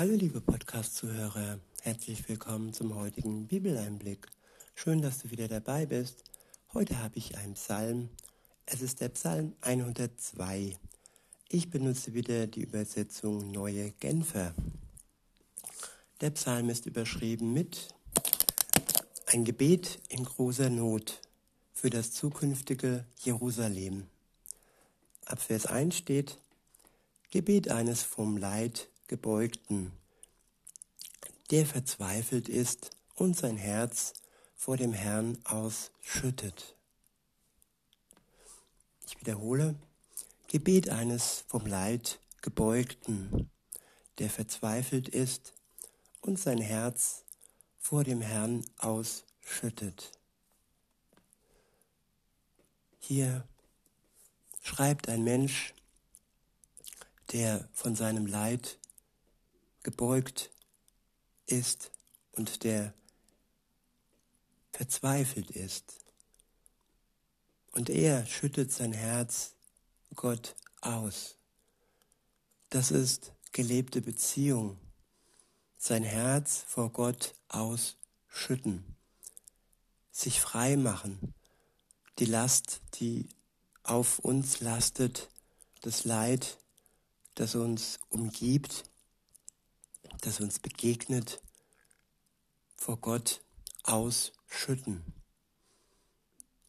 Hallo liebe Podcast-Zuhörer, herzlich willkommen zum heutigen Bibeleinblick. Schön, dass du wieder dabei bist. Heute habe ich einen Psalm. Es ist der Psalm 102. Ich benutze wieder die Übersetzung Neue Genfer. Der Psalm ist überschrieben mit Ein Gebet in großer Not für das zukünftige Jerusalem. Ab Vers 1 steht Gebet eines vom Leid Gebeugten, der verzweifelt ist und sein Herz vor dem Herrn ausschüttet. Ich wiederhole, Gebet eines vom Leid Gebeugten, der verzweifelt ist und sein Herz vor dem Herrn ausschüttet. Hier schreibt ein Mensch, der von seinem Leid gebeugt ist und der verzweifelt ist. Und er schüttet sein Herz Gott aus. Das ist gelebte Beziehung. Sein Herz vor Gott ausschütten. Sich frei machen. Die Last, die auf uns lastet, das Leid, das uns umgibt, das uns begegnet, vor Gott ausschütten.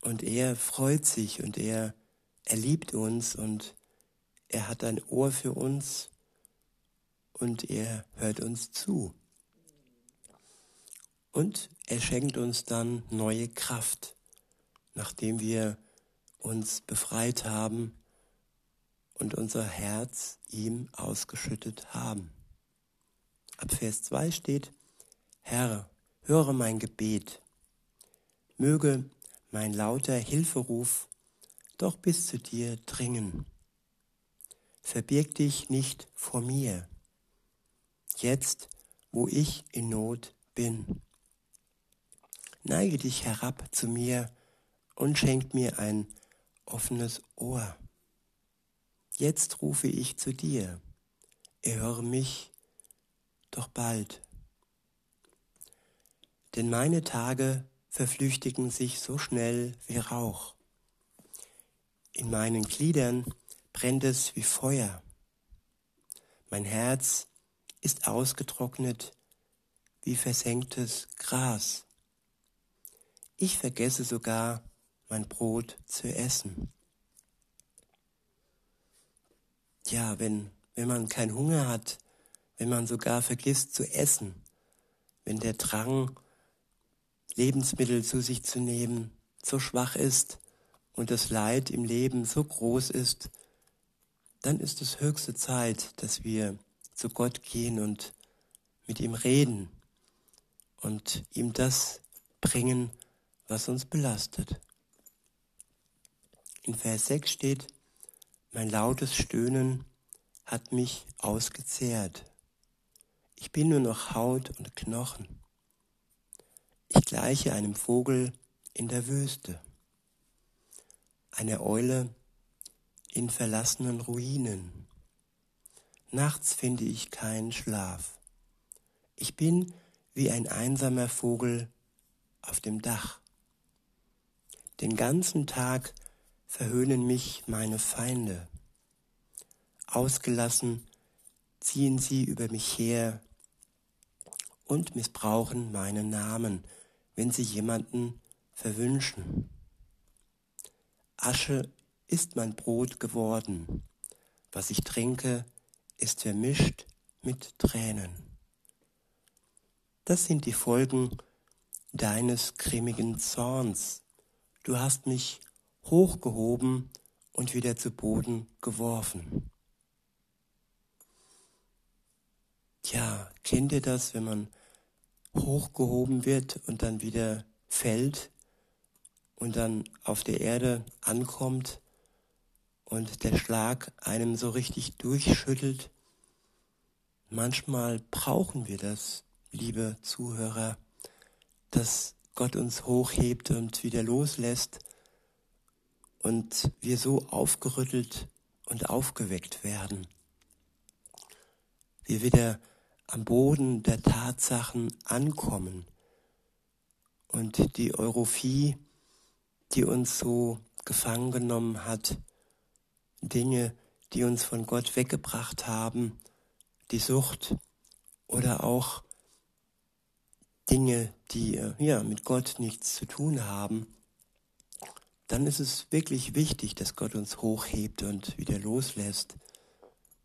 Und er freut sich und er, er liebt uns und er hat ein Ohr für uns und er hört uns zu. Und er schenkt uns dann neue Kraft, nachdem wir uns befreit haben und unser Herz ihm ausgeschüttet haben. Ab Vers 2 steht, Herr, höre mein Gebet. Möge mein lauter Hilferuf doch bis zu dir dringen. Verbirg dich nicht vor mir, jetzt, wo ich in Not bin. Neige dich herab zu mir und schenk mir ein offenes Ohr. Jetzt rufe ich zu dir, erhöre mich doch bald. Denn meine Tage verflüchtigen sich so schnell wie Rauch. In meinen Gliedern brennt es wie Feuer. Mein Herz ist ausgetrocknet wie versenktes Gras. Ich vergesse sogar mein Brot zu essen. Ja, wenn, wenn man keinen Hunger hat, wenn man sogar vergisst zu essen, wenn der Drang, Lebensmittel zu sich zu nehmen, so schwach ist und das Leid im Leben so groß ist, dann ist es höchste Zeit, dass wir zu Gott gehen und mit ihm reden und ihm das bringen, was uns belastet. In Vers 6 steht, mein lautes Stöhnen hat mich ausgezehrt. Ich bin nur noch Haut und Knochen. Ich gleiche einem Vogel in der Wüste, eine Eule in verlassenen Ruinen. Nachts finde ich keinen Schlaf. Ich bin wie ein einsamer Vogel auf dem Dach. Den ganzen Tag verhöhnen mich meine Feinde. Ausgelassen ziehen sie über mich her und missbrauchen meinen Namen, wenn sie jemanden verwünschen. Asche ist mein Brot geworden, was ich trinke, ist vermischt mit Tränen. Das sind die Folgen deines grimmigen Zorns. Du hast mich hochgehoben und wieder zu Boden geworfen. Ja, kennt ihr das, wenn man hochgehoben wird und dann wieder fällt und dann auf der Erde ankommt und der Schlag einem so richtig durchschüttelt. Manchmal brauchen wir das, liebe Zuhörer, dass Gott uns hochhebt und wieder loslässt und wir so aufgerüttelt und aufgeweckt werden. Wir wieder am Boden der Tatsachen ankommen und die Europhie, die uns so gefangen genommen hat, Dinge, die uns von Gott weggebracht haben, die Sucht oder auch Dinge, die äh, ja, mit Gott nichts zu tun haben, dann ist es wirklich wichtig, dass Gott uns hochhebt und wieder loslässt,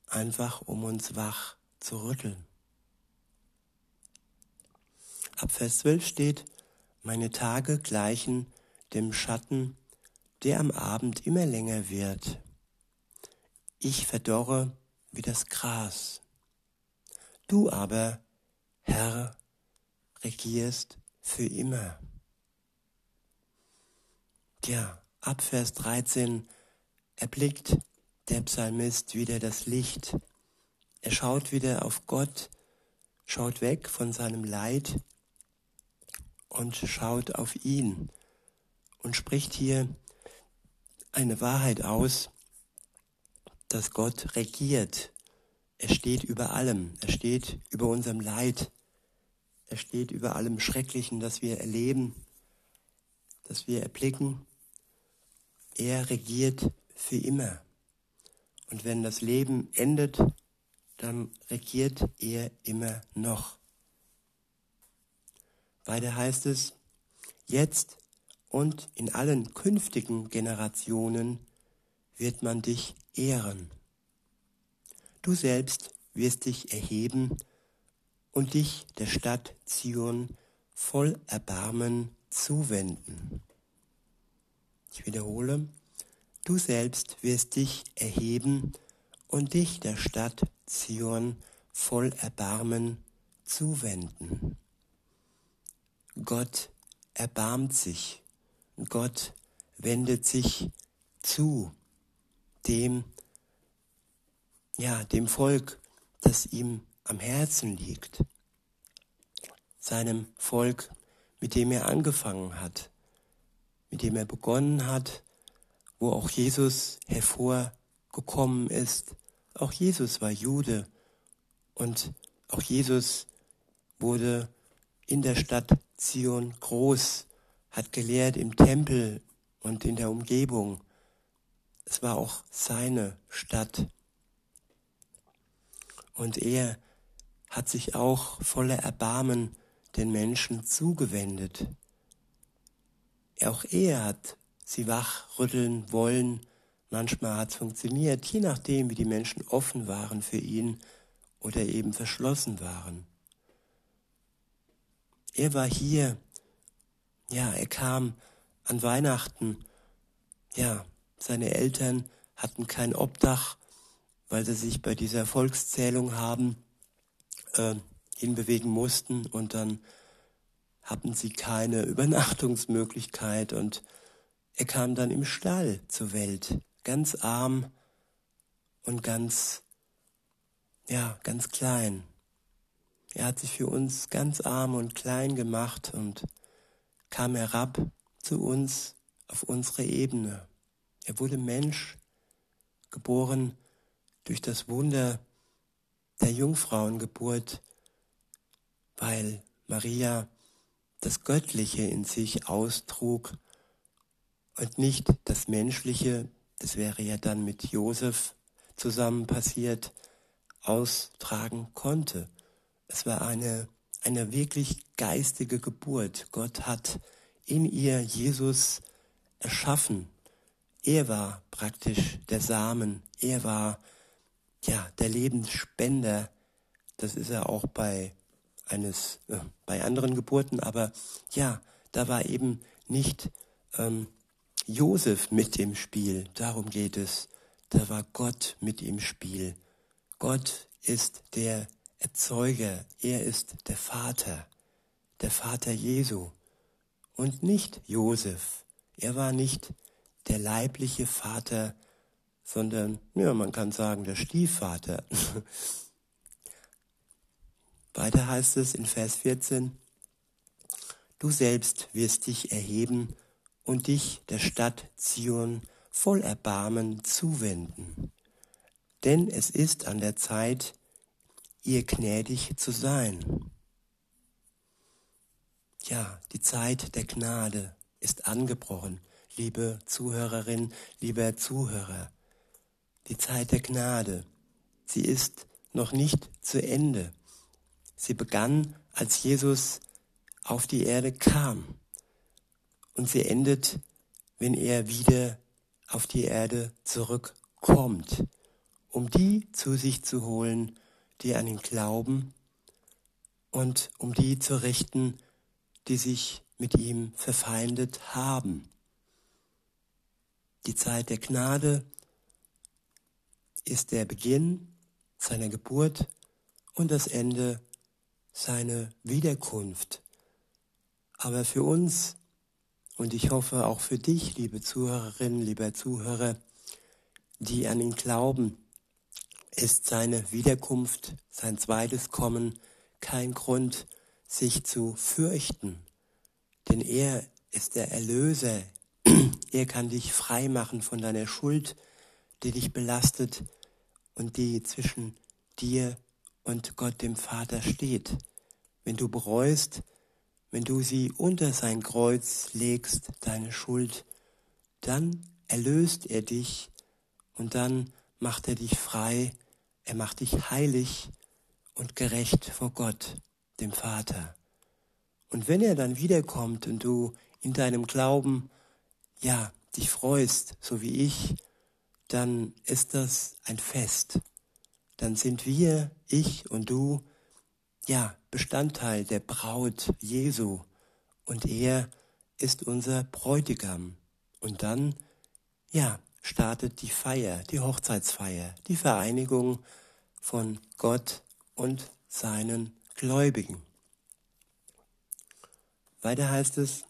einfach um uns wach zu rütteln. Ab Vers 12 steht, meine Tage gleichen dem Schatten, der am Abend immer länger wird. Ich verdorre wie das Gras. Du aber, Herr, regierst für immer. Ja, ab Vers 13 erblickt der Psalmist wieder das Licht. Er schaut wieder auf Gott, schaut weg von seinem Leid und schaut auf ihn und spricht hier eine Wahrheit aus, dass Gott regiert. Er steht über allem, er steht über unserem Leid, er steht über allem Schrecklichen, das wir erleben, das wir erblicken. Er regiert für immer. Und wenn das Leben endet, dann regiert er immer noch. Weiter heißt es, jetzt und in allen künftigen Generationen wird man dich ehren. Du selbst wirst dich erheben und dich der Stadt Zion voll Erbarmen zuwenden. Ich wiederhole, du selbst wirst dich erheben und dich der Stadt Zion voll Erbarmen zuwenden. Gott erbarmt sich, Gott wendet sich zu dem, ja, dem Volk, das ihm am Herzen liegt, seinem Volk, mit dem er angefangen hat, mit dem er begonnen hat, wo auch Jesus hervorgekommen ist. Auch Jesus war Jude und auch Jesus wurde in der Stadt Zion groß, hat gelehrt im Tempel und in der Umgebung. Es war auch seine Stadt. Und er hat sich auch voller Erbarmen den Menschen zugewendet. Auch er hat sie wachrütteln wollen. Manchmal hat es funktioniert, je nachdem, wie die Menschen offen waren für ihn oder eben verschlossen waren. Er war hier. Ja, er kam an Weihnachten. Ja, seine Eltern hatten kein Obdach, weil sie sich bei dieser Volkszählung haben äh, hinbewegen mussten und dann hatten sie keine Übernachtungsmöglichkeit und er kam dann im Stall zur Welt, ganz arm und ganz, ja, ganz klein. Er hat sich für uns ganz arm und klein gemacht und kam herab zu uns auf unsere Ebene. Er wurde Mensch, geboren durch das Wunder der Jungfrauengeburt, weil Maria das Göttliche in sich austrug und nicht das Menschliche, das wäre ja dann mit Josef zusammen passiert, austragen konnte. Es war eine, eine wirklich geistige Geburt. Gott hat in ihr Jesus erschaffen. Er war praktisch der Samen. Er war ja der Lebensspender. Das ist er auch bei eines äh, bei anderen Geburten, aber ja, da war eben nicht ähm, Josef mit im Spiel. Darum geht es. Da war Gott mit im Spiel. Gott ist der Erzeuger, er ist der Vater, der Vater Jesu und nicht Josef. Er war nicht der leibliche Vater, sondern, ja, man kann sagen, der Stiefvater. Weiter heißt es in Vers 14, Du selbst wirst dich erheben und dich der Stadt Zion voll Erbarmen zuwenden. Denn es ist an der Zeit, ihr gnädig zu sein. Ja, die Zeit der Gnade ist angebrochen, liebe Zuhörerin, lieber Zuhörer. Die Zeit der Gnade, sie ist noch nicht zu Ende. Sie begann, als Jesus auf die Erde kam. Und sie endet, wenn er wieder auf die Erde zurückkommt, um die zu sich zu holen, die an ihn glauben und um die zu richten, die sich mit ihm verfeindet haben. Die Zeit der Gnade ist der Beginn seiner Geburt und das Ende seiner Wiederkunft. Aber für uns und ich hoffe auch für dich, liebe Zuhörerinnen, lieber Zuhörer, die an ihn glauben, ist seine Wiederkunft, sein zweites Kommen kein Grund, sich zu fürchten, denn er ist der Erlöser. Er kann dich frei machen von deiner Schuld, die dich belastet und die zwischen dir und Gott dem Vater steht. Wenn du bereust, wenn du sie unter sein Kreuz legst, deine Schuld, dann erlöst er dich und dann macht er dich frei, er macht dich heilig und gerecht vor Gott dem Vater. Und wenn er dann wiederkommt und du in deinem Glauben, ja, dich freust, so wie ich, dann ist das ein Fest. Dann sind wir, ich und du, ja, Bestandteil der Braut Jesu und er ist unser Bräutigam. Und dann, ja, startet die Feier, die Hochzeitsfeier, die Vereinigung von Gott und seinen Gläubigen. Weiter heißt es,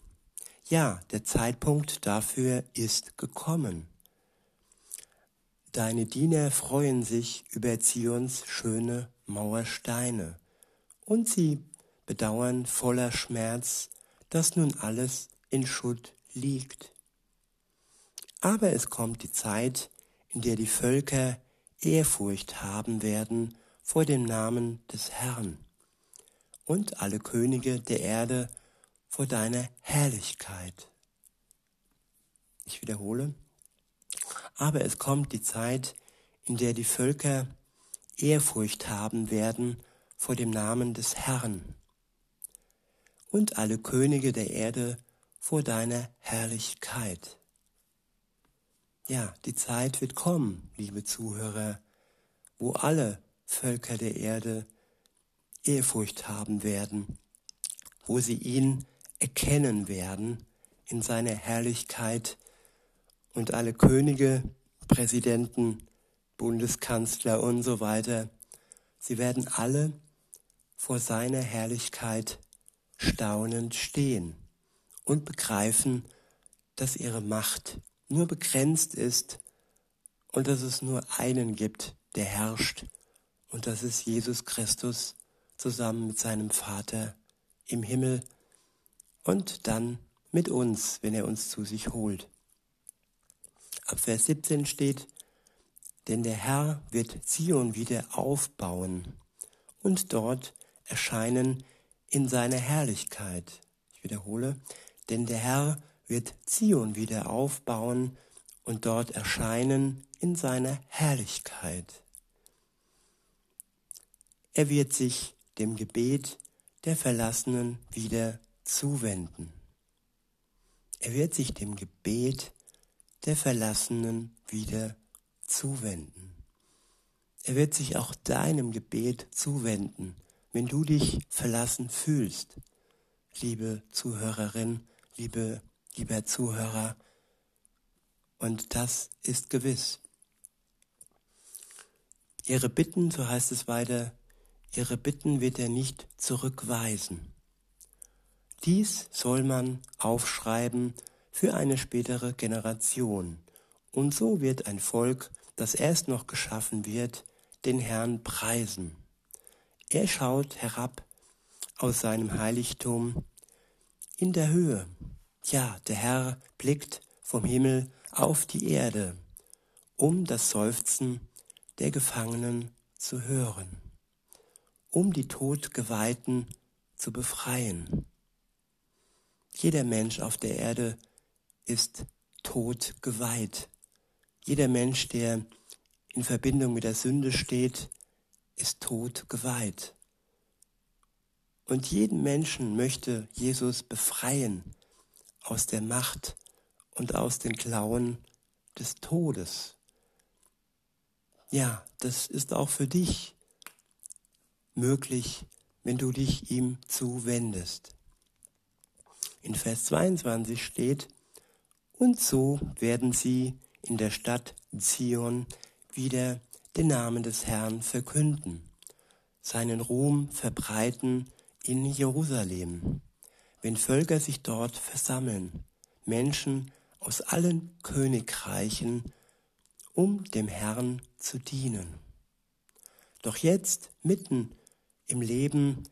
ja, der Zeitpunkt dafür ist gekommen. Deine Diener freuen sich über Zions schöne Mauersteine, und sie bedauern voller Schmerz, dass nun alles in Schutt liegt. Aber es kommt die Zeit, in der die Völker Ehrfurcht haben werden vor dem Namen des Herrn und alle Könige der Erde vor deiner Herrlichkeit. Ich wiederhole, aber es kommt die Zeit, in der die Völker Ehrfurcht haben werden vor dem Namen des Herrn und alle Könige der Erde vor deiner Herrlichkeit. Ja, die Zeit wird kommen, liebe Zuhörer, wo alle Völker der Erde Ehrfurcht haben werden, wo sie ihn erkennen werden in seiner Herrlichkeit und alle Könige, Präsidenten, Bundeskanzler und so weiter, sie werden alle vor seiner Herrlichkeit staunend stehen und begreifen, dass ihre Macht nur begrenzt ist und dass es nur einen gibt, der herrscht, und das ist Jesus Christus, zusammen mit seinem Vater im Himmel und dann mit uns, wenn er uns zu sich holt. Ab Vers 17 steht, denn der Herr wird Zion wieder aufbauen und dort erscheinen in seiner Herrlichkeit. Ich wiederhole, denn der Herr wird Zion wieder aufbauen und dort erscheinen in seiner Herrlichkeit. Er wird sich dem Gebet der Verlassenen wieder zuwenden. Er wird sich dem Gebet der Verlassenen wieder zuwenden. Er wird sich auch deinem Gebet zuwenden, wenn du dich verlassen fühlst. Liebe Zuhörerin, liebe, lieber Zuhörer, und das ist gewiss. Ihre Bitten, so heißt es weiter, ihre Bitten wird er nicht zurückweisen. Dies soll man aufschreiben für eine spätere Generation. Und so wird ein Volk, das erst noch geschaffen wird, den Herrn preisen. Er schaut herab aus seinem Heiligtum in der Höhe. Ja, der Herr blickt vom Himmel auf die Erde, um das Seufzen der Gefangenen zu hören. um die Todgeweihten zu befreien. Jeder Mensch auf der Erde ist todgeweiht. Jeder Mensch, der in Verbindung mit der Sünde steht, ist todgeweiht. Und jeden Menschen möchte Jesus befreien aus der Macht und aus den Klauen des Todes. Ja, das ist auch für dich möglich, wenn du dich ihm zuwendest. In Vers 22 steht, und so werden sie in der Stadt Zion wieder den Namen des Herrn verkünden, seinen Ruhm verbreiten in Jerusalem, wenn Völker sich dort versammeln, Menschen aus allen Königreichen, um dem Herrn zu dienen. Doch jetzt, mitten im Leben,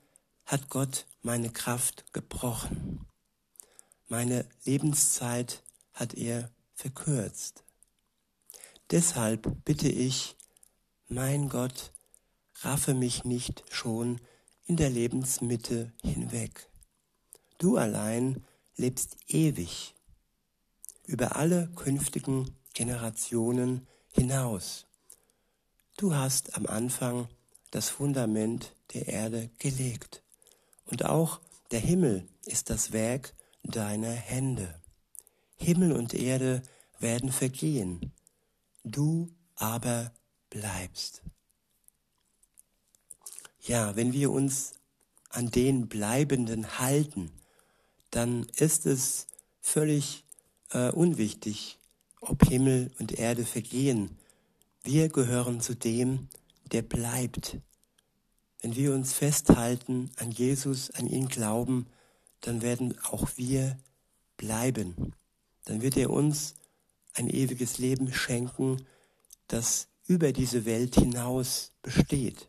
hat Gott meine Kraft gebrochen. Meine Lebenszeit hat er verkürzt. Deshalb bitte ich, mein Gott, raffe mich nicht schon in der Lebensmitte hinweg. Du allein lebst ewig über alle künftigen Generationen hinaus. Du hast am Anfang das Fundament der Erde gelegt und auch der Himmel ist das Werk deiner Hände. Himmel und Erde werden vergehen, du aber bleibst. Ja, wenn wir uns an den Bleibenden halten, dann ist es völlig äh, unwichtig, ob Himmel und Erde vergehen. Wir gehören zu dem, der bleibt. Wenn wir uns festhalten an Jesus, an ihn glauben, dann werden auch wir bleiben. Dann wird er uns ein ewiges Leben schenken, das über diese Welt hinaus besteht.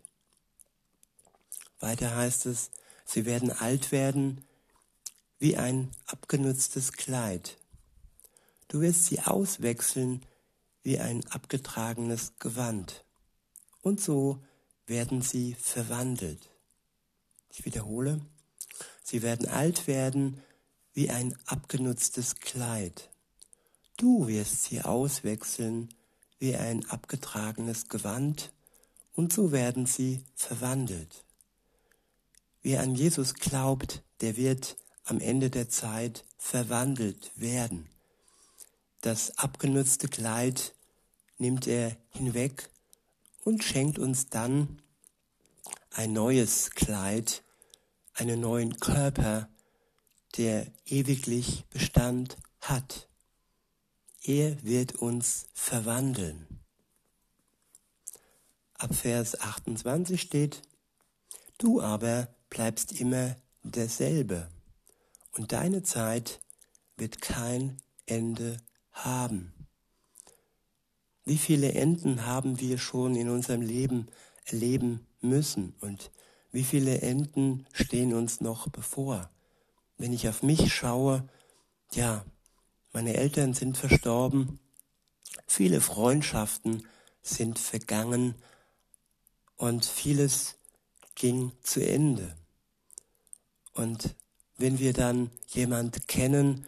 Weiter heißt es, sie werden alt werden wie ein abgenutztes Kleid. Du wirst sie auswechseln wie ein abgetragenes Gewand. Und so werden sie verwandelt. Ich wiederhole, sie werden alt werden wie ein abgenutztes Kleid. Du wirst sie auswechseln wie ein abgetragenes Gewand, und so werden sie verwandelt. Wer an Jesus glaubt, der wird am Ende der Zeit verwandelt werden. Das abgenutzte Kleid nimmt er hinweg und schenkt uns dann ein neues Kleid, einen neuen Körper, der ewiglich Bestand hat. Er wird uns verwandeln. Ab Vers 28 steht, Du aber bleibst immer derselbe und deine Zeit wird kein Ende haben. Wie viele Enden haben wir schon in unserem Leben erleben müssen und wie viele Enden stehen uns noch bevor? Wenn ich auf mich schaue, ja, meine Eltern sind verstorben, viele Freundschaften sind vergangen und vieles ging zu Ende. Und wenn wir dann jemand kennen,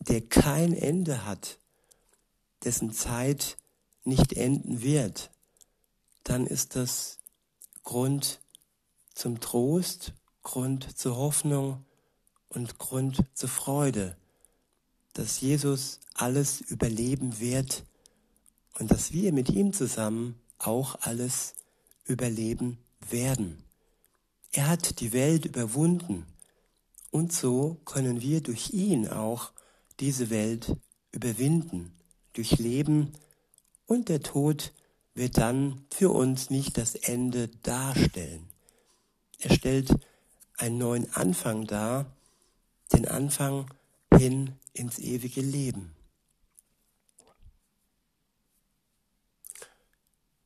der kein Ende hat, dessen Zeit nicht enden wird, dann ist das Grund zum Trost, Grund zur Hoffnung und Grund zur Freude, dass Jesus alles überleben wird und dass wir mit ihm zusammen auch alles überleben werden. Er hat die Welt überwunden und so können wir durch ihn auch diese Welt überwinden, durchleben und der Tod wird dann für uns nicht das Ende darstellen. Er stellt einen neuen Anfang dar, den Anfang hin ins ewige Leben.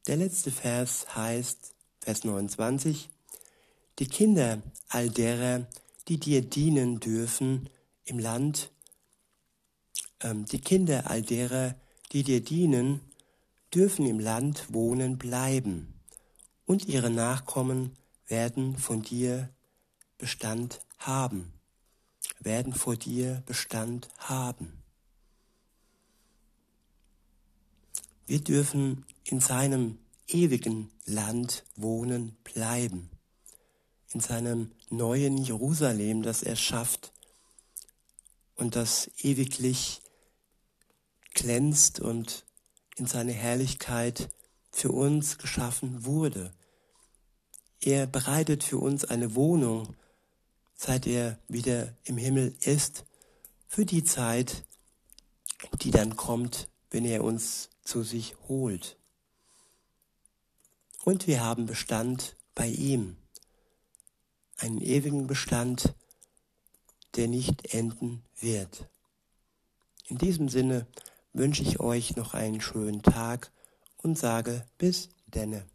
Der letzte Vers heißt, Vers 29, die Kinder all derer, die dir dienen dürfen im Land, ähm, die Kinder all derer, die dir dienen, dürfen im Land wohnen bleiben, und ihre Nachkommen werden von dir Bestand haben, werden vor dir Bestand haben. Wir dürfen in seinem ewigen Land wohnen bleiben, in seinem neuen Jerusalem, das er schafft und das ewiglich glänzt und in seine Herrlichkeit für uns geschaffen wurde. Er bereitet für uns eine Wohnung, seit er wieder im Himmel ist, für die Zeit, die dann kommt, wenn er uns zu sich holt. Und wir haben Bestand bei ihm, einen ewigen Bestand, der nicht enden wird. In diesem Sinne wünsche ich euch noch einen schönen Tag und sage bis denne.